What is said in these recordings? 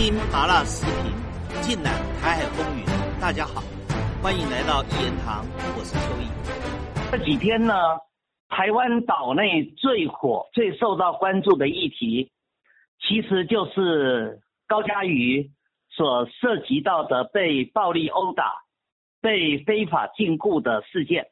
听麻辣时评，尽览台海风云。大家好，欢迎来到一言堂，我是秋意。这几天呢，台湾岛内最火、最受到关注的议题，其实就是高嘉瑜所涉及到的被暴力殴打、被非法禁锢的事件。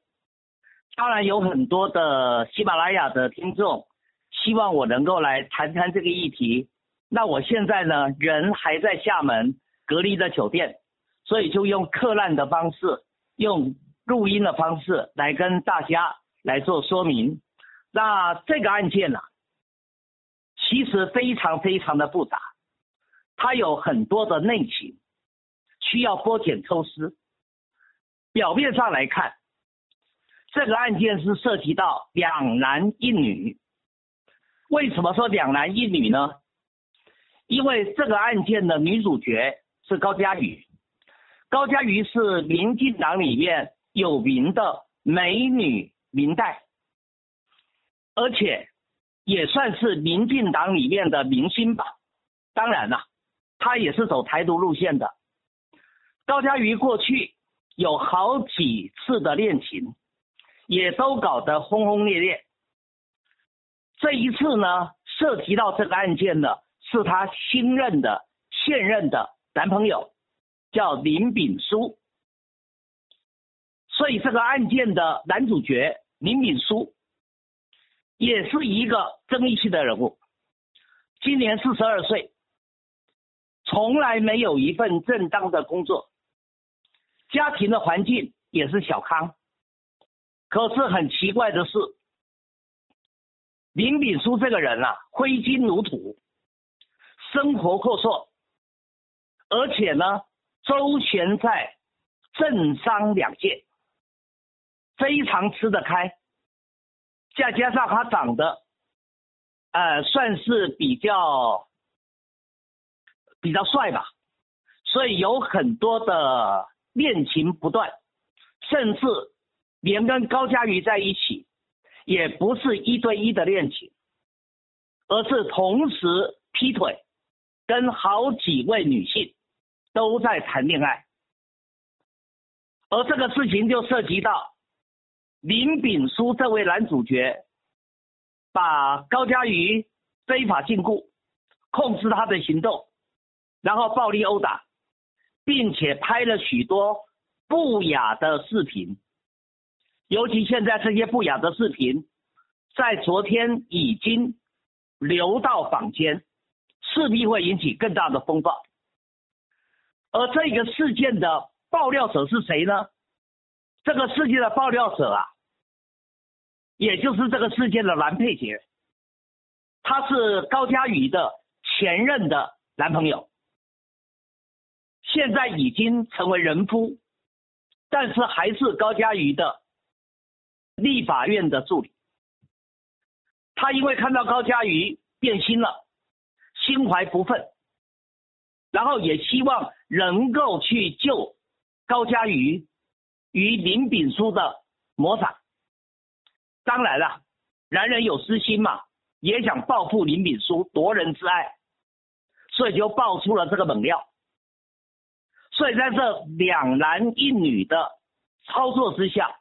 当然，有很多的喜马拉雅的听众希望我能够来谈谈这个议题。那我现在呢，人还在厦门隔离的酒店，所以就用客烂的方式，用录音的方式来跟大家来做说明。那这个案件呢，其实非常非常的复杂，它有很多的内情，需要剥茧抽丝。表面上来看，这个案件是涉及到两男一女。为什么说两男一女呢？因为这个案件的女主角是高嘉瑜，高嘉瑜是民进党里面有名的美女明代，而且也算是民进党里面的明星吧。当然了，她也是走台独路线的。高嘉瑜过去有好几次的恋情，也都搞得轰轰烈烈。这一次呢，涉及到这个案件的。是她新任的现任的男朋友，叫林炳书，所以这个案件的男主角林炳书，也是一个争议性的人物。今年四十二岁，从来没有一份正当的工作，家庭的环境也是小康。可是很奇怪的是，林炳书这个人啊，挥金如土。生活阔绰，而且呢，周旋在政商两界，非常吃得开。再加上他长得，呃，算是比较比较帅吧，所以有很多的恋情不断，甚至连跟高佳瑜在一起，也不是一对一的恋情，而是同时劈腿。跟好几位女性都在谈恋爱，而这个事情就涉及到林炳书这位男主角把高佳瑜非法禁锢，控制他的行动，然后暴力殴打，并且拍了许多不雅的视频，尤其现在这些不雅的视频，在昨天已经流到坊间。势必会引起更大的风暴，而这个事件的爆料者是谁呢？这个事件的爆料者啊，也就是这个事件的男配角，他是高佳宇的前任的男朋友，现在已经成为人夫，但是还是高佳宇的立法院的助理。他因为看到高佳瑜变心了。心怀不忿，然后也希望能够去救高嘉瑜与林炳书的魔掌。当然了，男人有私心嘛，也想报复林炳书夺人之爱，所以就爆出了这个猛料。所以在这两男一女的操作之下，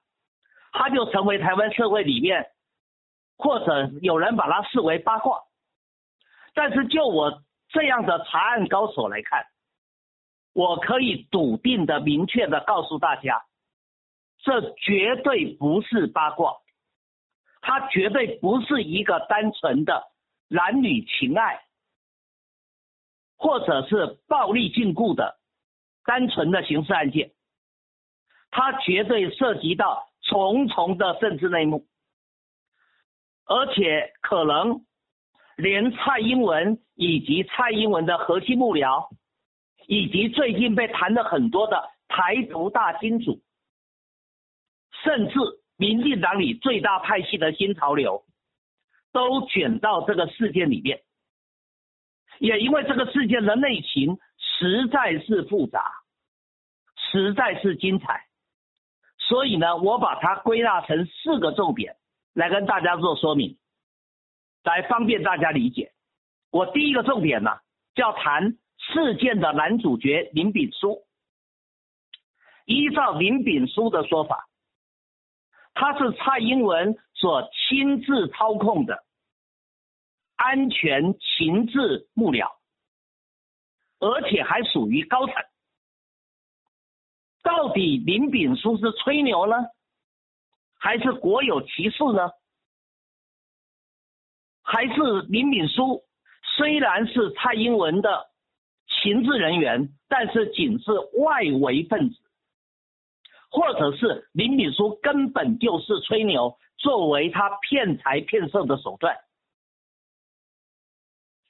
他就成为台湾社会里面，或者有人把他视为八卦。但是就我这样的查案高手来看，我可以笃定的、明确的告诉大家，这绝对不是八卦，它绝对不是一个单纯的男女情爱，或者是暴力禁锢的单纯的刑事案件，它绝对涉及到重重的政治内幕，而且可能。连蔡英文以及蔡英文的核心幕僚，以及最近被谈的很多的台独大金主，甚至民进党里最大派系的新潮流，都卷到这个事件里面。也因为这个事件的内情实在是复杂，实在是精彩，所以呢，我把它归纳成四个重点来跟大家做说明。来方便大家理解，我第一个重点呢，叫谈事件的男主角林炳书。依照林炳书的说法，他是蔡英文所亲自操控的安全情治幕僚，而且还属于高层。到底林炳书是吹牛呢，还是国有其事呢？还是林炳书虽然是蔡英文的情治人员，但是仅是外围分子，或者是林炳书根本就是吹牛，作为他骗财骗色的手段。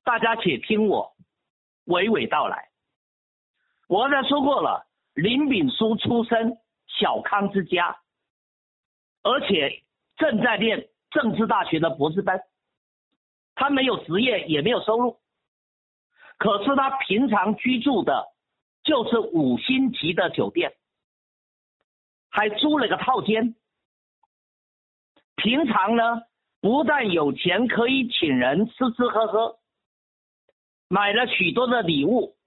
大家且听我娓娓道来。我刚才说过了，林炳书出身小康之家，而且正在念政治大学的博士班。他没有职业，也没有收入，可是他平常居住的就是五星级的酒店，还租了个套间。平常呢，不但有钱可以请人吃吃喝喝，买了许多的礼物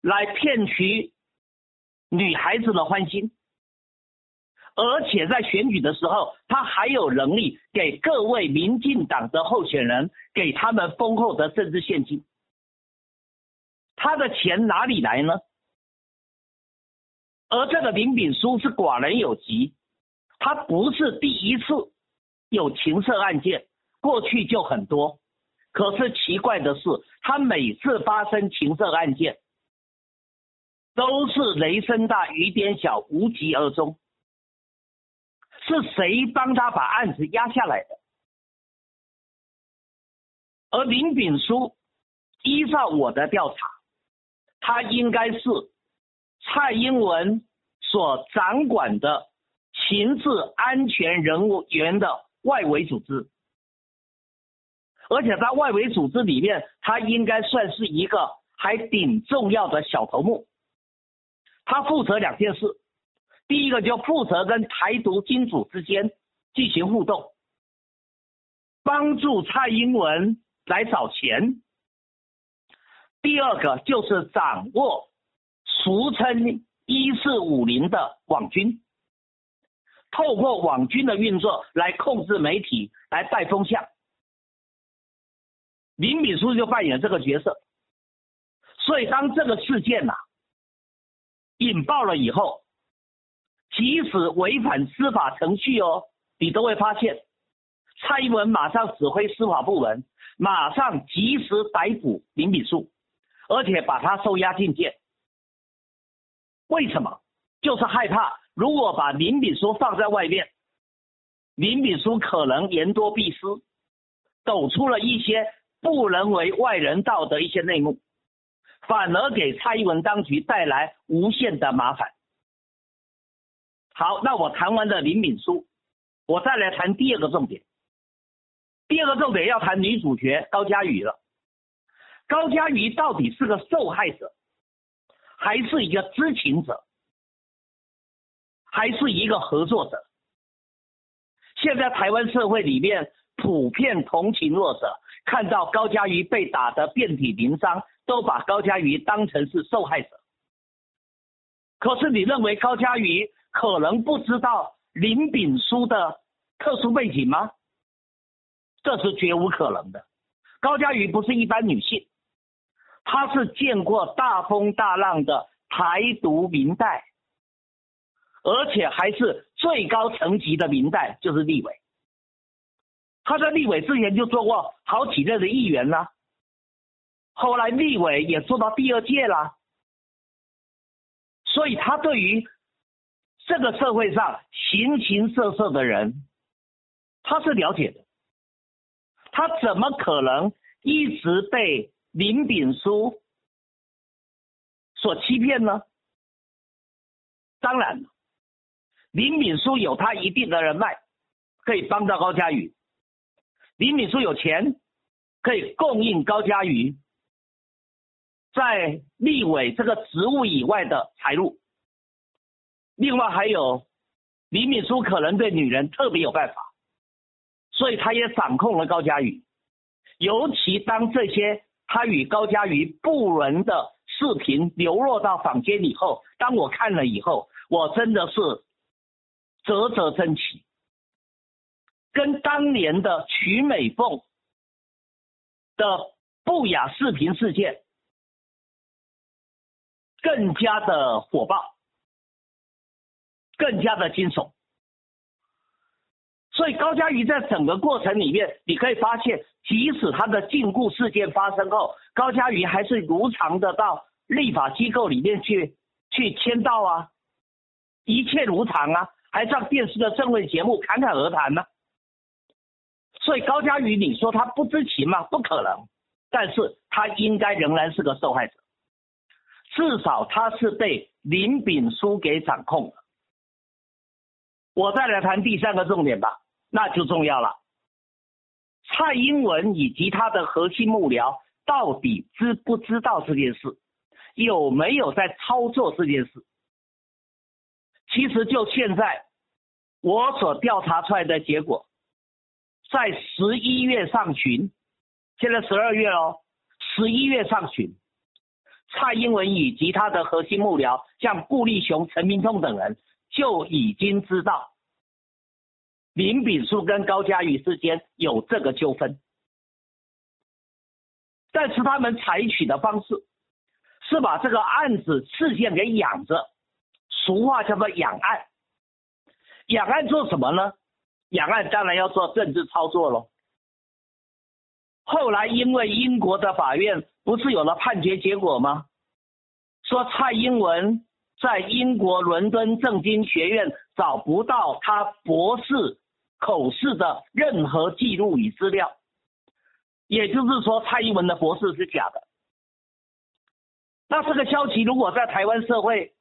来骗取女孩子的欢心。而且在选举的时候，他还有能力给各位民进党的候选人给他们丰厚的政治现金。他的钱哪里来呢？而这个林炳书是寡人有疾，他不是第一次有情色案件，过去就很多。可是奇怪的是，他每次发生情色案件，都是雷声大雨点小，无疾而终。是谁帮他把案子压下来的？而林炳书依照我的调查，他应该是蔡英文所掌管的情治安全人员的外围组织，而且在外围组织里面，他应该算是一个还挺重要的小头目。他负责两件事。第一个就负责跟台独金主之间进行互动，帮助蔡英文来找钱。第二个就是掌握俗称一四五零的网军，透过网军的运作来控制媒体，来带风向。林敏书就扮演这个角色，所以当这个事件呐引爆了以后。即使违反司法程序哦，你都会发现，蔡英文马上指挥司法部门，马上及时逮捕林炳书，而且把他收押进监。为什么？就是害怕，如果把林炳书放在外面，林炳书可能言多必失，抖出了一些不能为外人道的一些内幕，反而给蔡英文当局带来无限的麻烦。好，那我谈完了林敏书，我再来谈第二个重点。第二个重点要谈女主角高佳瑜了。高佳瑜到底是个受害者，还是一个知情者，还是一个合作者？现在台湾社会里面普遍同情弱者，看到高佳瑜被打得遍体鳞伤，都把高佳瑜当成是受害者。可是你认为高佳瑜？可能不知道林炳书的特殊背景吗？这是绝无可能的。高佳瑜不是一般女性，她是见过大风大浪的台独明代，而且还是最高层级的明代，就是立委。她在立委之前就做过好几任的议员啦，后来立委也做到第二届啦，所以她对于。这个社会上形形色色的人，他是了解的。他怎么可能一直被林炳书所欺骗呢？当然，林炳书有他一定的人脉，可以帮到高嘉瑜。林炳书有钱，可以供应高嘉瑜在立委这个职务以外的财路。另外还有，李敏书可能对女人特别有办法，所以他也掌控了高嘉宇。尤其当这些他与高嘉宇不伦的视频流落到坊间以后，当我看了以后，我真的是啧啧称奇，跟当年的曲美凤的不雅视频事件更加的火爆，更加的惊悚。所以高嘉瑜在整个过程里面，你可以发现，即使他的禁锢事件发生后，高嘉瑜还是如常的到立法机构里面去去签到啊，一切如常啊，还上电视的政论节目侃侃而谈呢。所以高嘉瑜，你说他不知情吗？不可能，但是他应该仍然是个受害者，至少他是被林炳书给掌控了。我再来谈第三个重点吧。那就重要了。蔡英文以及他的核心幕僚到底知不知道这件事？有没有在操作这件事？其实就现在我所调查出来的结果，在十一月上旬，现在十二月哦，十一月上旬，蔡英文以及他的核心幕僚，像顾立雄、陈明通等人就已经知道。林炳书跟高嘉瑜之间有这个纠纷，但是他们采取的方式是把这个案子事件给养着，俗话叫做养案。养案做什么呢？养案当然要做政治操作喽。后来因为英国的法院不是有了判决结果吗？说蔡英文在英国伦敦政经学院找不到他博士。口试的任何记录与资料，也就是说，蔡英文的博士是假的。那这个消息如果在台湾社会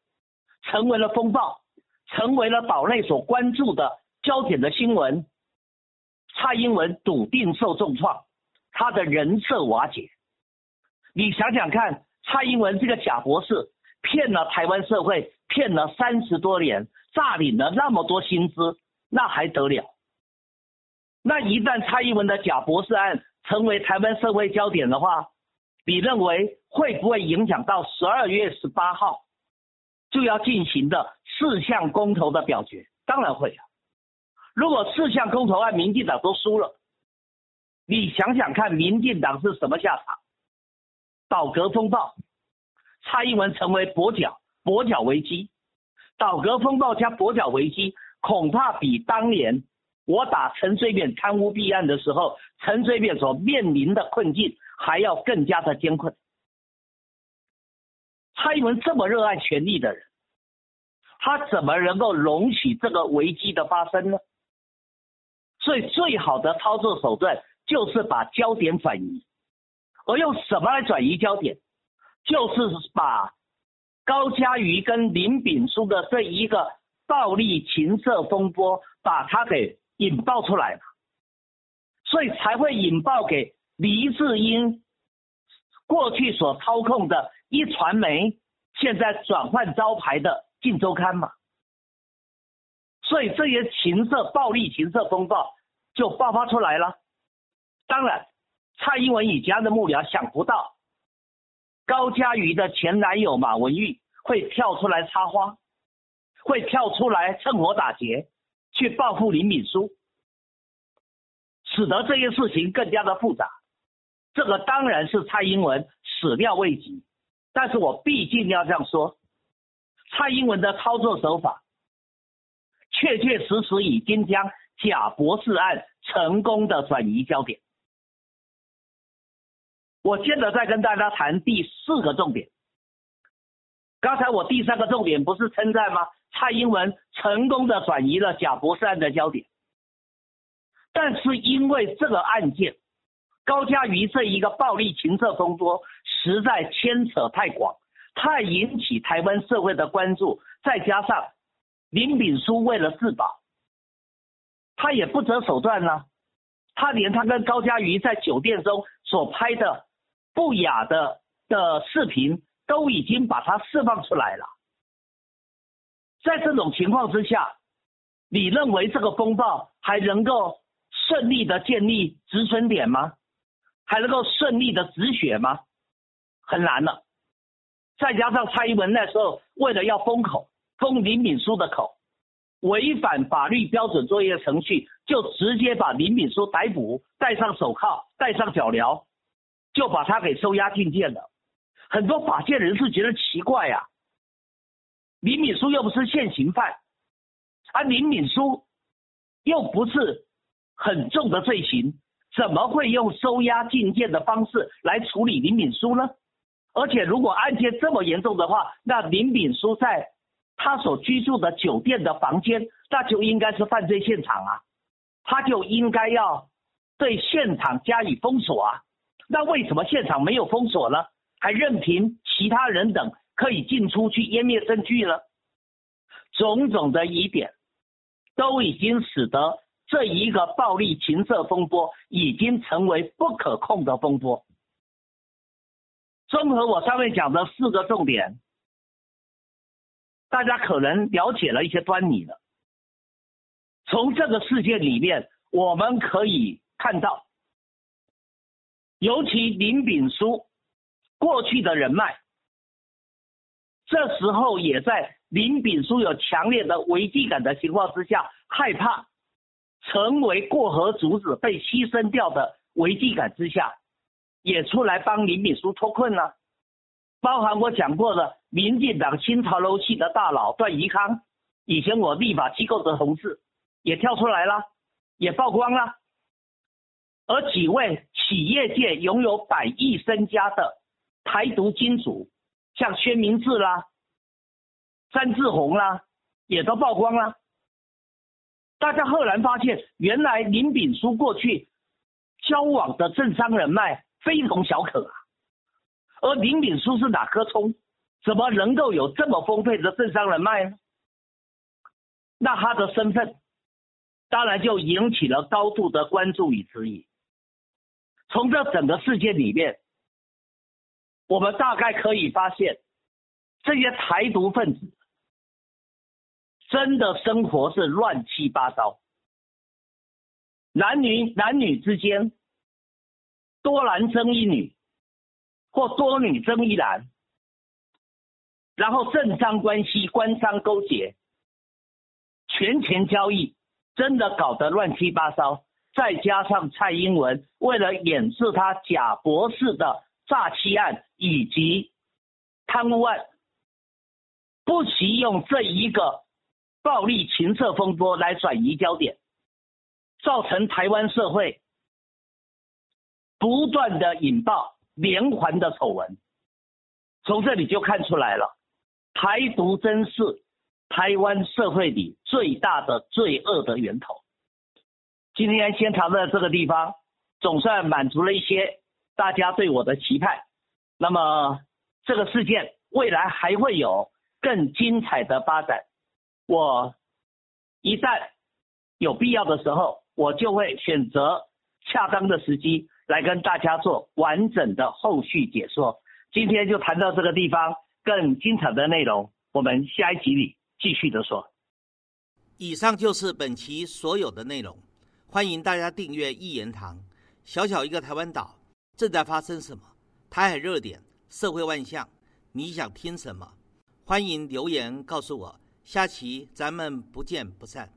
成为了风暴，成为了岛内所关注的焦点的新闻，蔡英文笃定受重创，他的人设瓦解。你想想看，蔡英文这个假博士骗了台湾社会，骗了三十多年，诈领了那么多薪资，那还得了？那一旦蔡英文的假博士案成为台湾社会焦点的话，你认为会不会影响到十二月十八号就要进行的四项公投的表决？当然会啊！如果四项公投案民进党都输了，你想想看，民进党是什么下场？倒阁风暴，蔡英文成为跛脚，跛脚危机，倒阁风暴加跛脚危机，恐怕比当年。我打陈水扁贪污弊案的时候，陈水扁所面临的困境还要更加的艰困。蔡英文这么热爱权力的人，他怎么能够容许这个危机的发生呢？所以最好的操作手段就是把焦点转移，而用什么来转移焦点？就是把高嘉瑜跟林炳书的这一个暴力情色风波，把它给。引爆出来了，所以才会引爆给黎智英过去所操控的一传媒，现在转换招牌的《镜周刊》嘛。所以这些情色暴力、情色风暴就爆发出来了。当然，蔡英文以家的幕僚想不到，高嘉瑜的前男友马文玉会跳出来插花，会跳出来趁火打劫。去报复林敏书，使得这些事情更加的复杂。这个当然是蔡英文始料未及，但是我毕竟要这样说，蔡英文的操作手法，确确实实已经将假博士案成功的转移焦点。我接着再跟大家谈第四个重点。刚才我第三个重点不是称赞吗？蔡英文成功的转移了贾博士案的焦点，但是因为这个案件，高嘉瑜这一个暴力情色风波实在牵扯太广，太引起台湾社会的关注，再加上林炳书为了自保，他也不择手段呢，他连他跟高嘉瑜在酒店中所拍的不雅的的视频都已经把它释放出来了。在这种情况之下，你认为这个风暴还能够顺利的建立止损点吗？还能够顺利的止血吗？很难了。再加上蔡英文那时候为了要封口，封林敏书的口，违反法律标准作业程序，就直接把林敏书逮捕，戴上手铐，戴上脚镣，就把他给收押进监了。很多法界人士觉得奇怪呀，林敏书又不是现行犯，而林敏书又不是很重的罪行，怎么会用收押进监的方式来处理林敏书呢？而且，如果案件这么严重的话，那林敏书在他所居住的酒店的房间，那就应该是犯罪现场啊，他就应该要对现场加以封锁啊。那为什么现场没有封锁呢？还任凭其他人等可以进出去湮灭证据呢？种种的疑点，都已经使得这一个暴力情色风波已经成为不可控的风波。综合我上面讲的四个重点，大家可能了解了一些端倪了。从这个事件里面，我们可以看到，尤其林炳书过去的人脉，这时候也在林炳书有强烈的危机感的情况之下，害怕成为过河卒子被牺牲掉的危机感之下。也出来帮林炳书脱困了，包含我讲过的民进党新潮流系的大佬段宜康，以前我立法机构的同事也跳出来了，也曝光了，而几位企业界拥有百亿身家的台独金主，像薛明志啦、詹志宏啦，也都曝光了。大家赫然发现，原来林炳书过去交往的政商人脉。非同小可啊！而林炳书是哪颗葱？怎么能够有这么丰沛的政商人脉呢？那他的身份当然就引起了高度的关注与质疑。从这整个事件里面，我们大概可以发现，这些台独分子真的生活是乱七八糟，男女男女之间。多男争一女，或多女争一男，然后政商关系、官商勾结、权钱交易，真的搞得乱七八糟。再加上蔡英文为了掩饰他假博士的诈欺案以及贪污案，不惜用这一个暴力情色风波来转移焦点，造成台湾社会。不断的引爆连环的丑闻，从这里就看出来了，台独真是台湾社会里最大的罪恶的源头。今天先谈到这个地方，总算满足了一些大家对我的期盼。那么这个事件未来还会有更精彩的发展，我一旦有必要的时候，我就会选择恰当的时机。来跟大家做完整的后续解说。今天就谈到这个地方，更精彩的内容，我们下一集里继续的说。以上就是本期所有的内容，欢迎大家订阅一言堂。小小一个台湾岛，正在发生什么？台海热点，社会万象，你想听什么？欢迎留言告诉我。下期咱们不见不散。